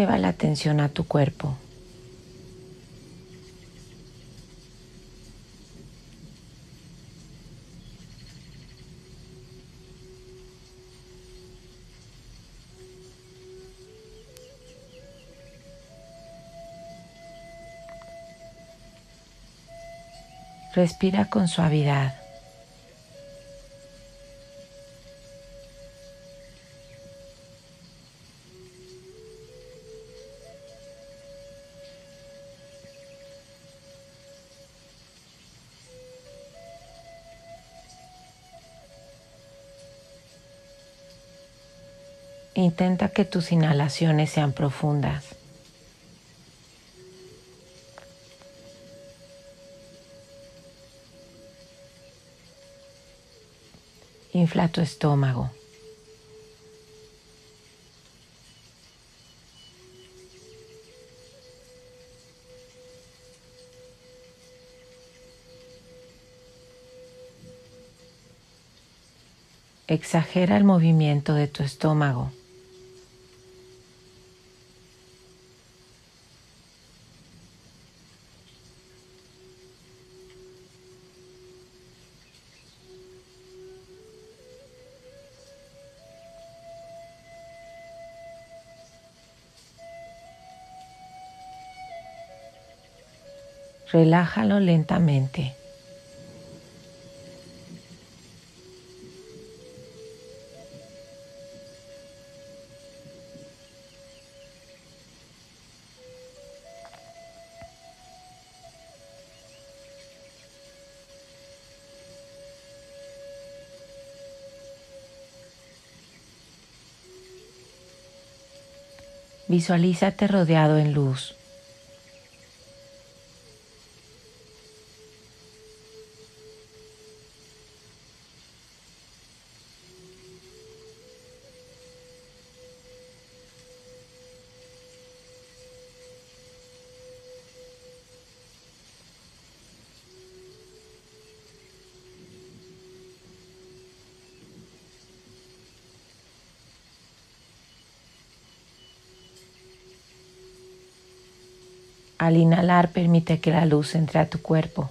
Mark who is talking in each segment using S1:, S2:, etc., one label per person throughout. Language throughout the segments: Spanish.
S1: Lleva la atención a tu cuerpo. Respira con suavidad. Intenta que tus inhalaciones sean profundas. Infla tu estómago. Exagera el movimiento de tu estómago. Relájalo lentamente. Visualízate rodeado en luz. Al inhalar permite que la luz entre a tu cuerpo.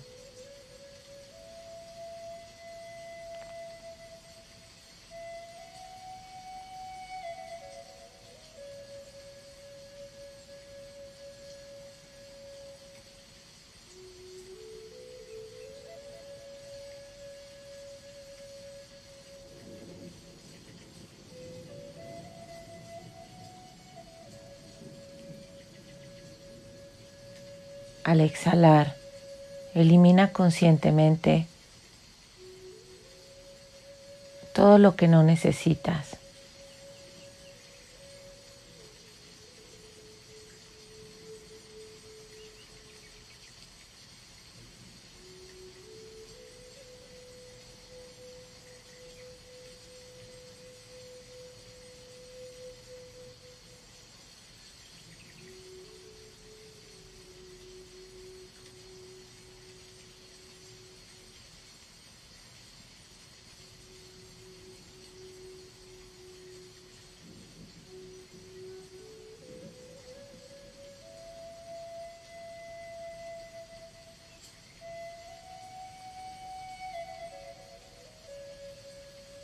S1: Al exhalar, elimina conscientemente todo lo que no necesitas.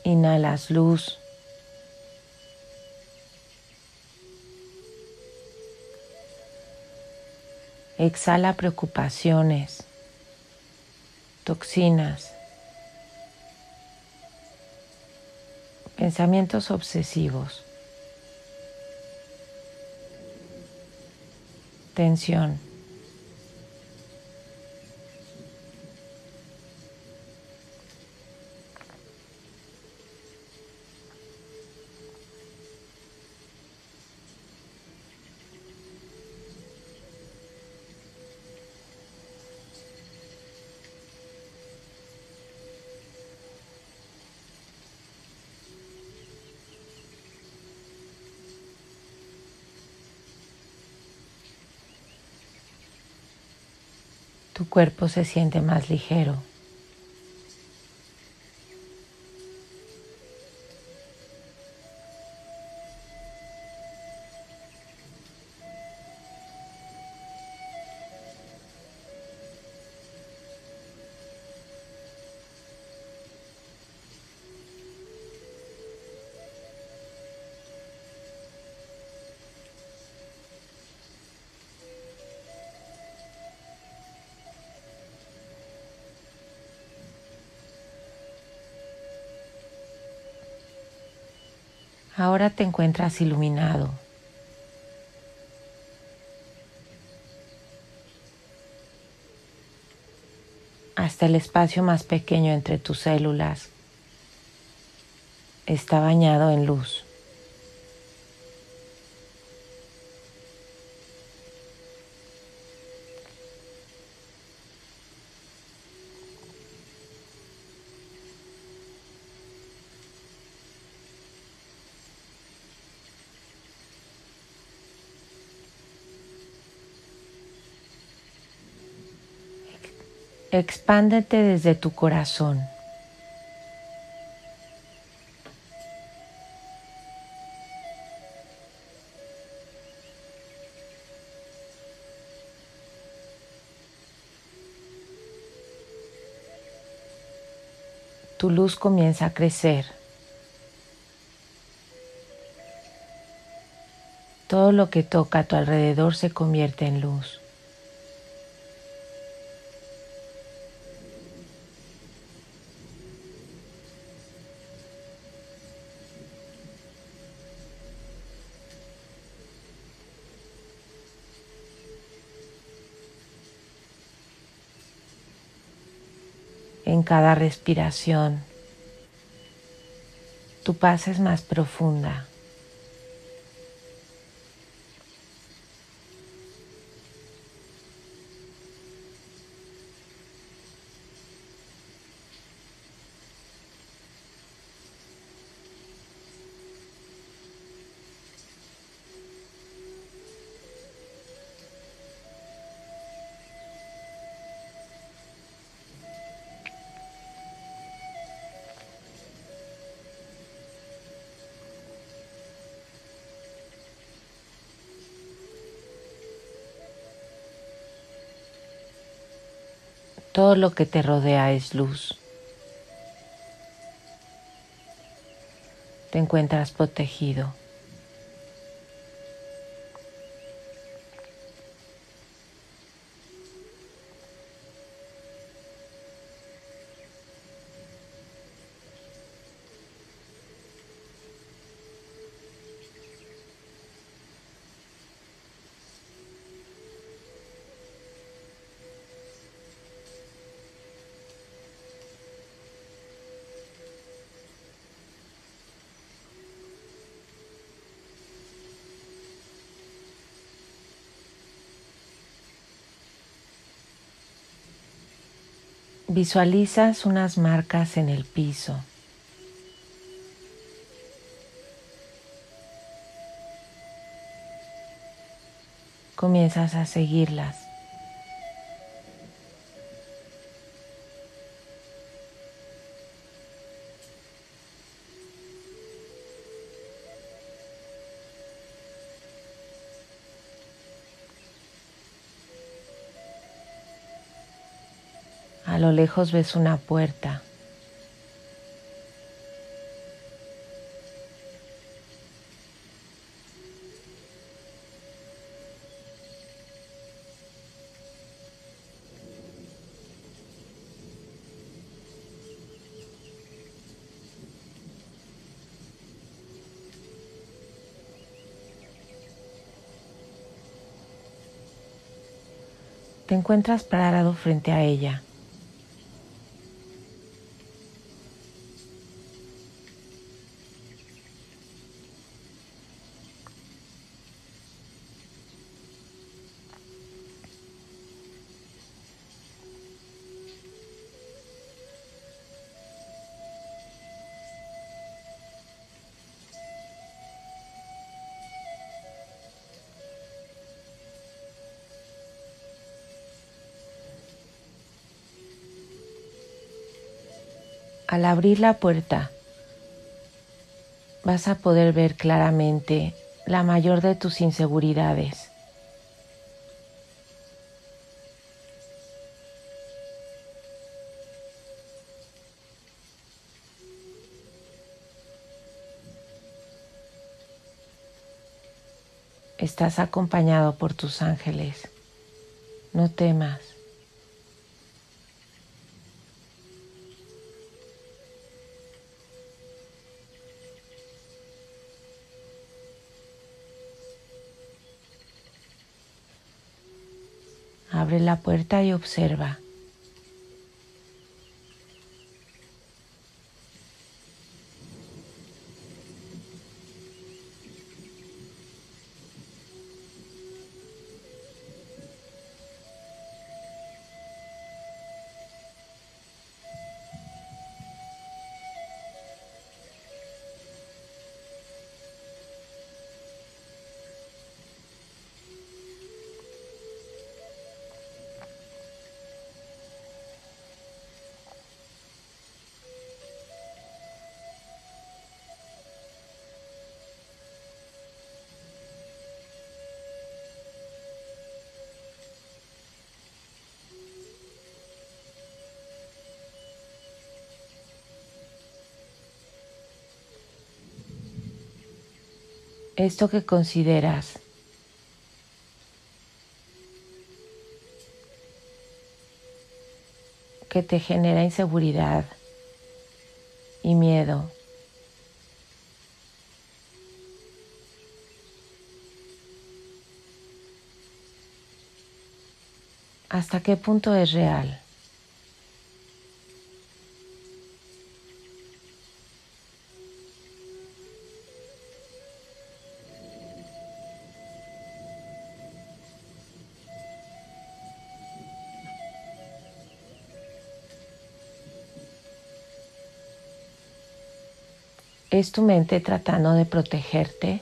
S1: Inhalas luz. Exhala preocupaciones, toxinas, pensamientos obsesivos, tensión. Tu cuerpo se siente más ligero. Ahora te encuentras iluminado. Hasta el espacio más pequeño entre tus células está bañado en luz. Expándete desde tu corazón. Tu luz comienza a crecer. Todo lo que toca a tu alrededor se convierte en luz. Cada respiración. Tu paz es más profunda. Todo lo que te rodea es luz. Te encuentras protegido. Visualizas unas marcas en el piso. Comienzas a seguirlas. A lo lejos ves una puerta. Te encuentras parado frente a ella. Al abrir la puerta, vas a poder ver claramente la mayor de tus inseguridades. Estás acompañado por tus ángeles. No temas. Puerta y observa. Esto que consideras que te genera inseguridad y miedo. ¿Hasta qué punto es real? ¿Es tu mente tratando de protegerte?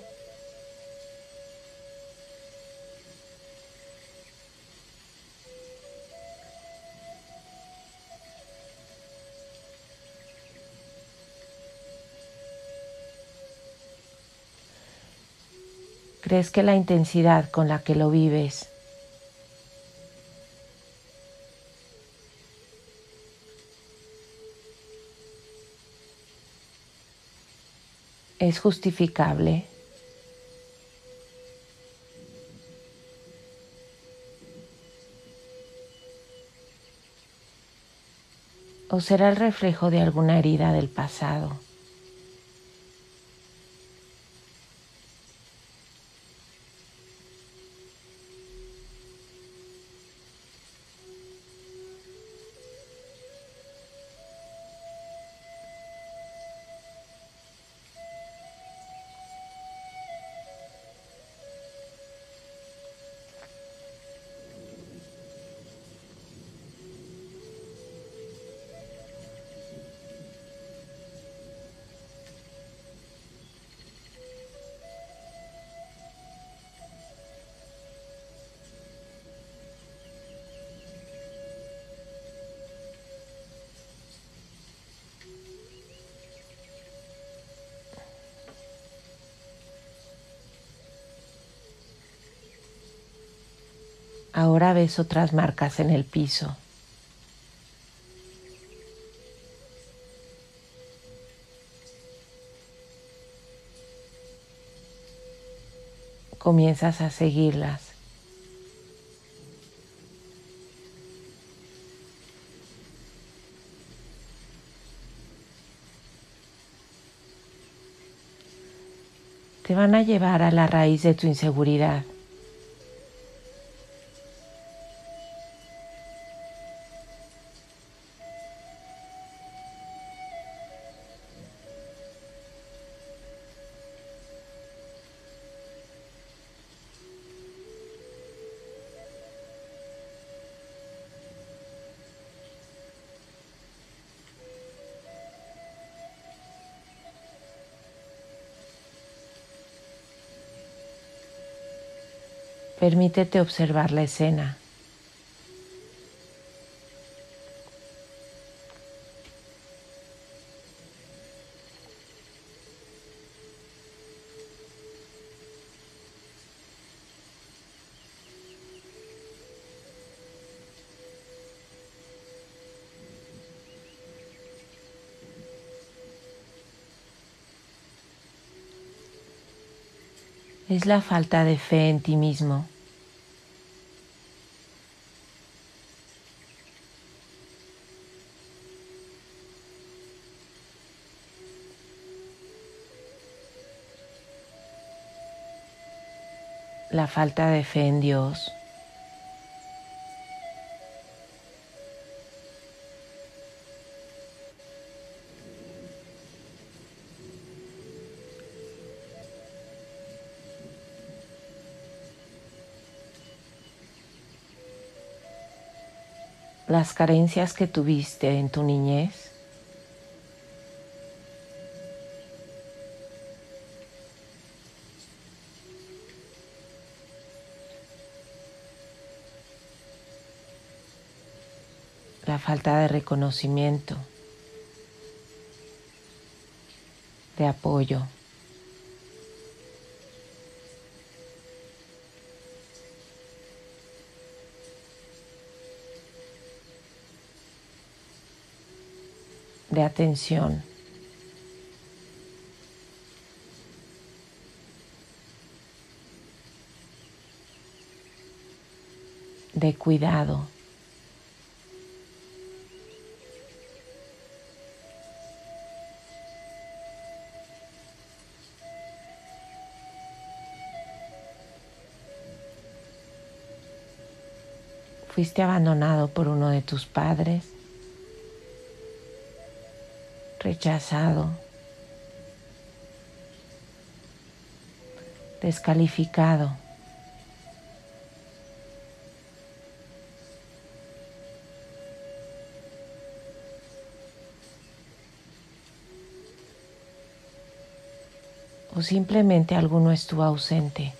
S1: ¿Crees que la intensidad con la que lo vives es justificable. o será el reflejo de alguna herida del pasado. Ahora ves otras marcas en el piso. Comienzas a seguirlas. Te van a llevar a la raíz de tu inseguridad. Permítete observar la escena. es la falta de fe en ti mismo. La falta de fe en Dios. las carencias que tuviste en tu niñez. Reconocimiento, de apoyo. de atención. de cuidado. Fuiste abandonado por uno de tus padres rechazado, descalificado. O simplemente alguno estuvo ausente.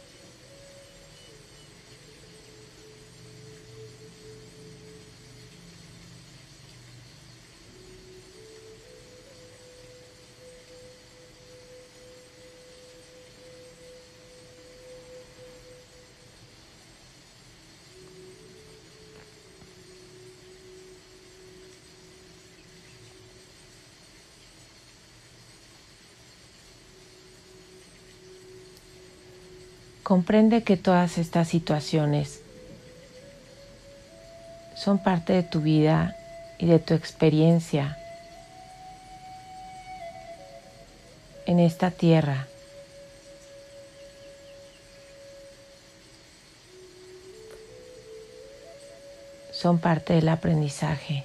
S1: Comprende que todas estas situaciones son parte de tu vida y de tu experiencia en esta tierra. Son parte del aprendizaje.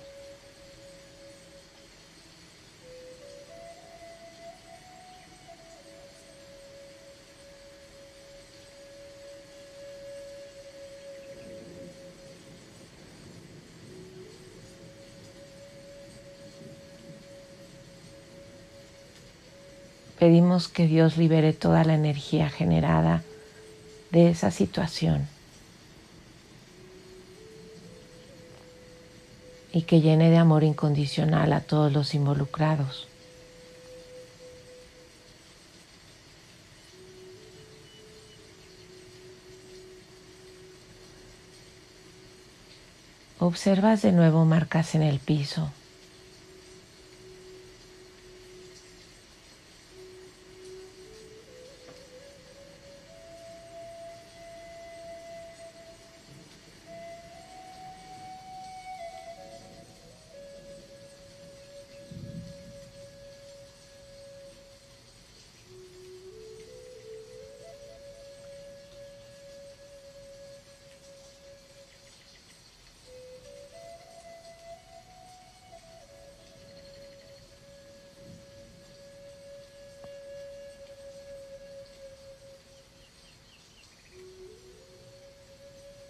S1: Que Dios libere toda la energía generada de esa situación y que llene de amor incondicional a todos los involucrados. Observas de nuevo marcas en el piso.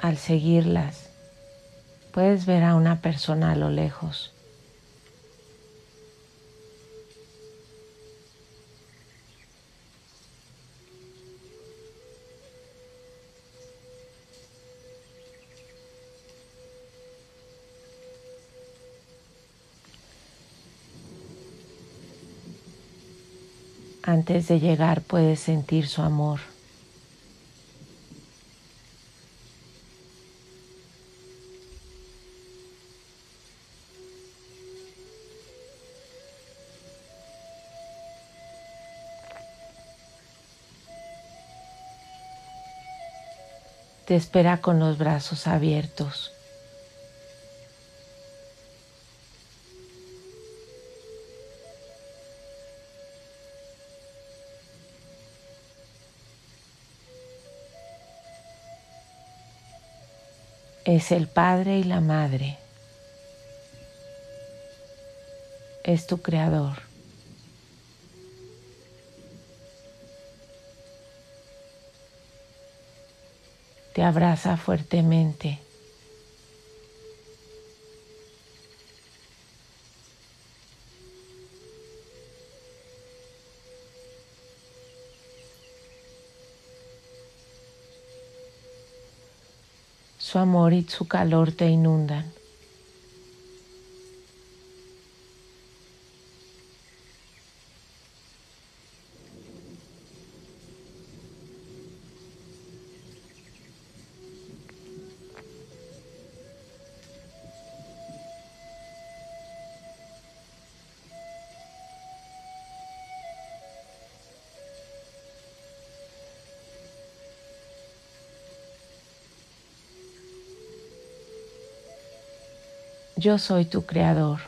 S1: Al seguirlas, puedes ver a una persona a lo lejos. Antes de llegar puedes sentir su amor. Te espera con los brazos abiertos. Es el Padre y la Madre. Es tu Creador. Te abraza fuertemente. Su amor y su calor te inundan. Yo soy tu creador.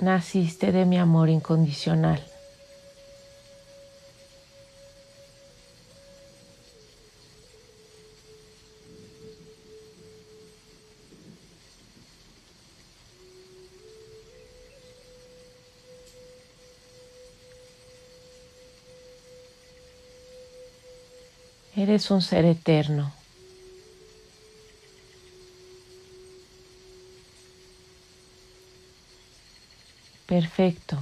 S1: Naciste de mi amor incondicional. Eres un ser eterno. Perfecto.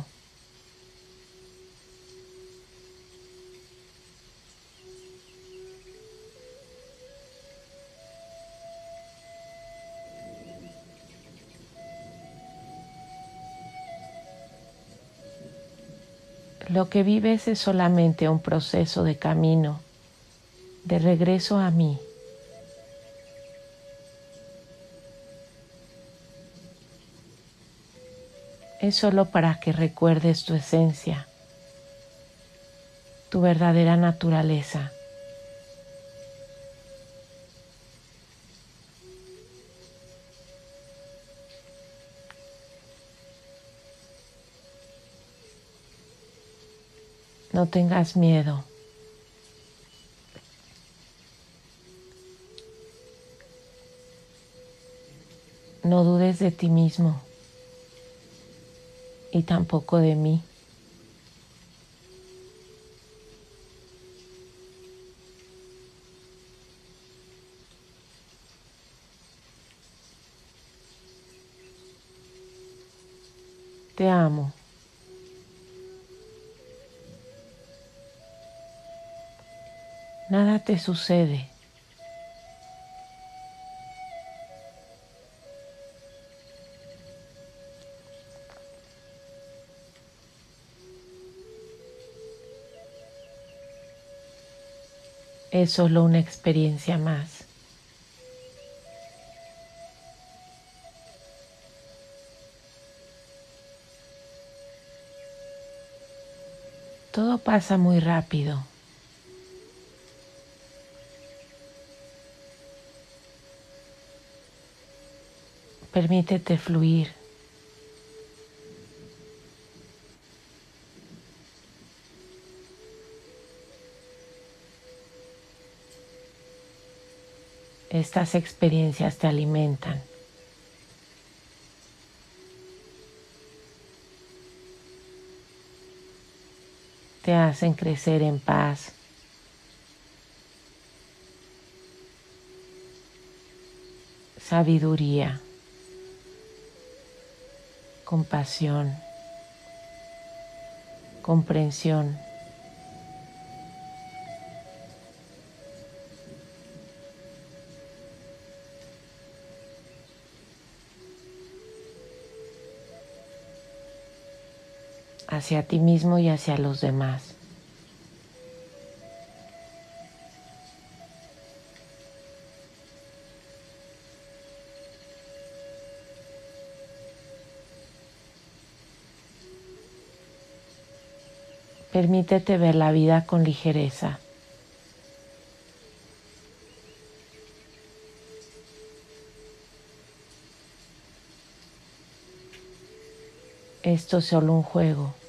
S1: Lo que vives es solamente un proceso de camino de regreso a mí. Es solo para que recuerdes tu esencia, tu verdadera naturaleza. No tengas miedo. No dudes de ti mismo y tampoco de mí. Te amo. Nada te sucede. Es solo una experiencia más. Todo pasa muy rápido. Permítete fluir. Estas experiencias te alimentan. Te hacen crecer en paz. Sabiduría. Compasión. Comprensión. hacia ti mismo y hacia los demás. Permítete ver la vida con ligereza. Esto es solo un juego.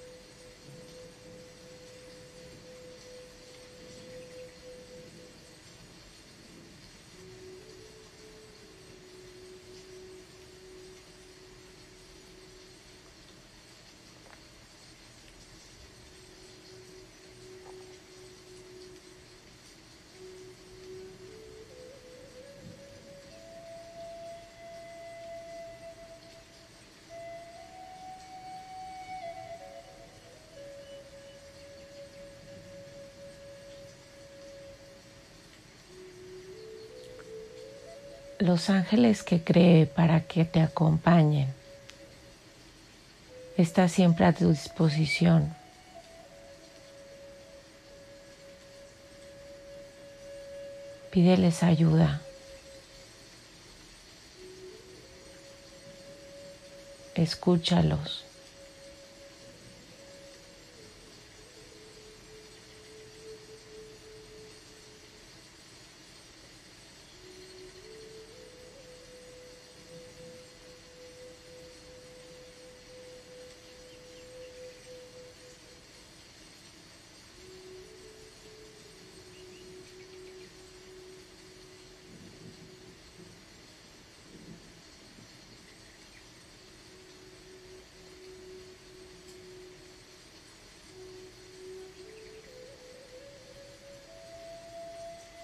S1: Los ángeles que cree para que te acompañen. Está siempre a tu disposición. Pídeles ayuda. Escúchalos.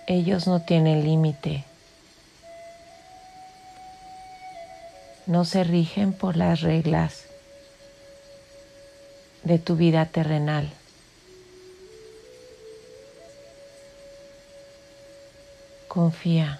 S1: Ellos no tienen límite. No se rigen por las reglas de tu vida terrenal. Confía.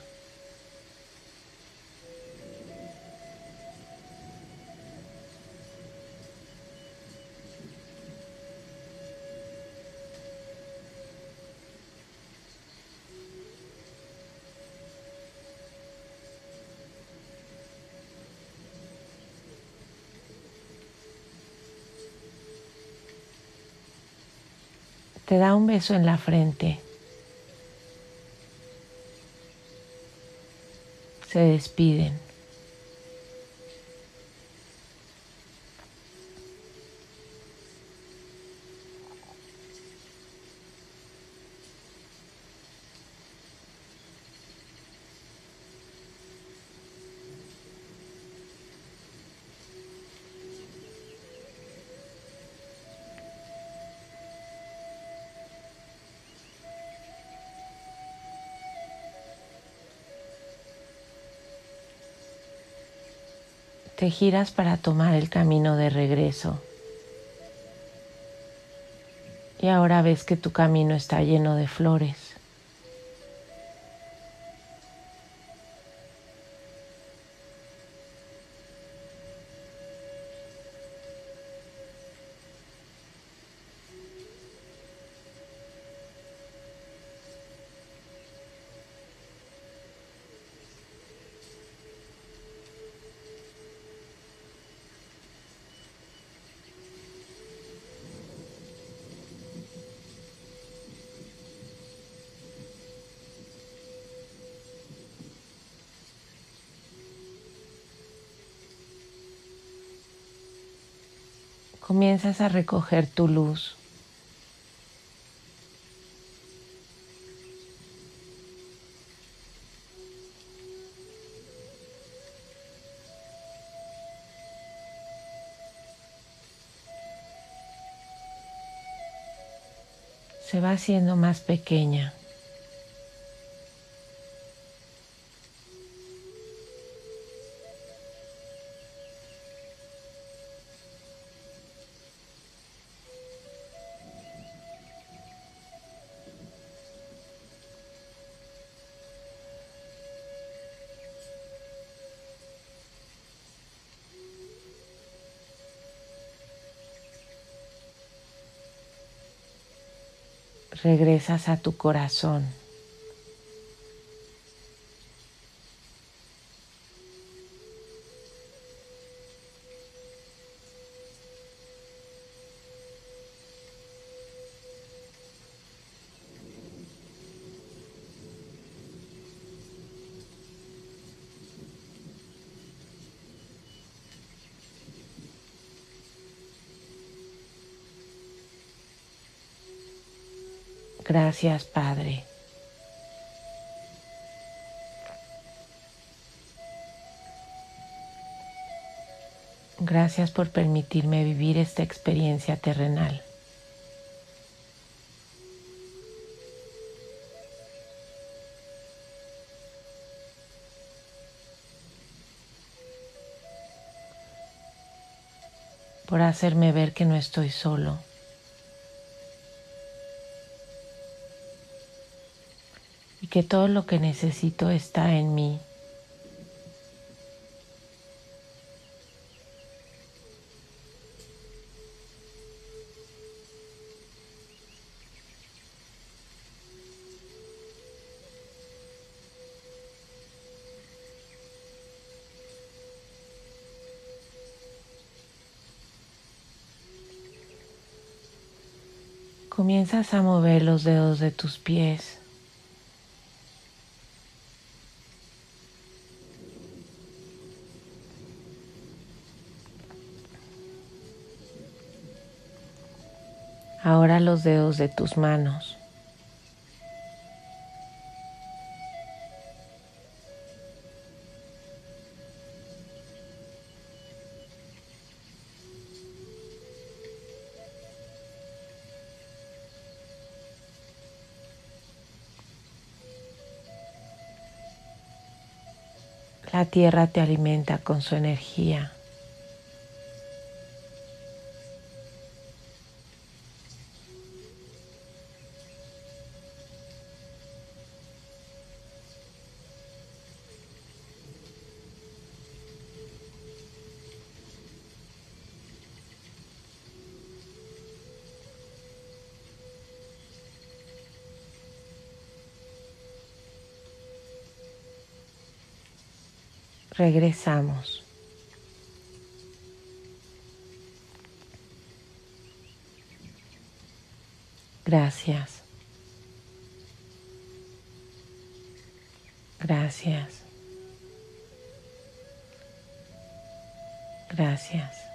S1: Te da un beso en la frente. Se despiden. Te giras para tomar el camino de regreso. Y ahora ves que tu camino está lleno de flores. Comienzas a recoger tu luz. se va haciendo más pequeña. Regresas a tu corazón. Gracias, Padre. Gracias por permitirme vivir esta experiencia terrenal. por hacerme ver que no estoy solo. Que todo lo que necesito está en mí. comienzas a mover los dedos de tus pies. Los dedos de tus manos. La tierra te alimenta con su energía. Regresamos. Gracias. Gracias. Gracias.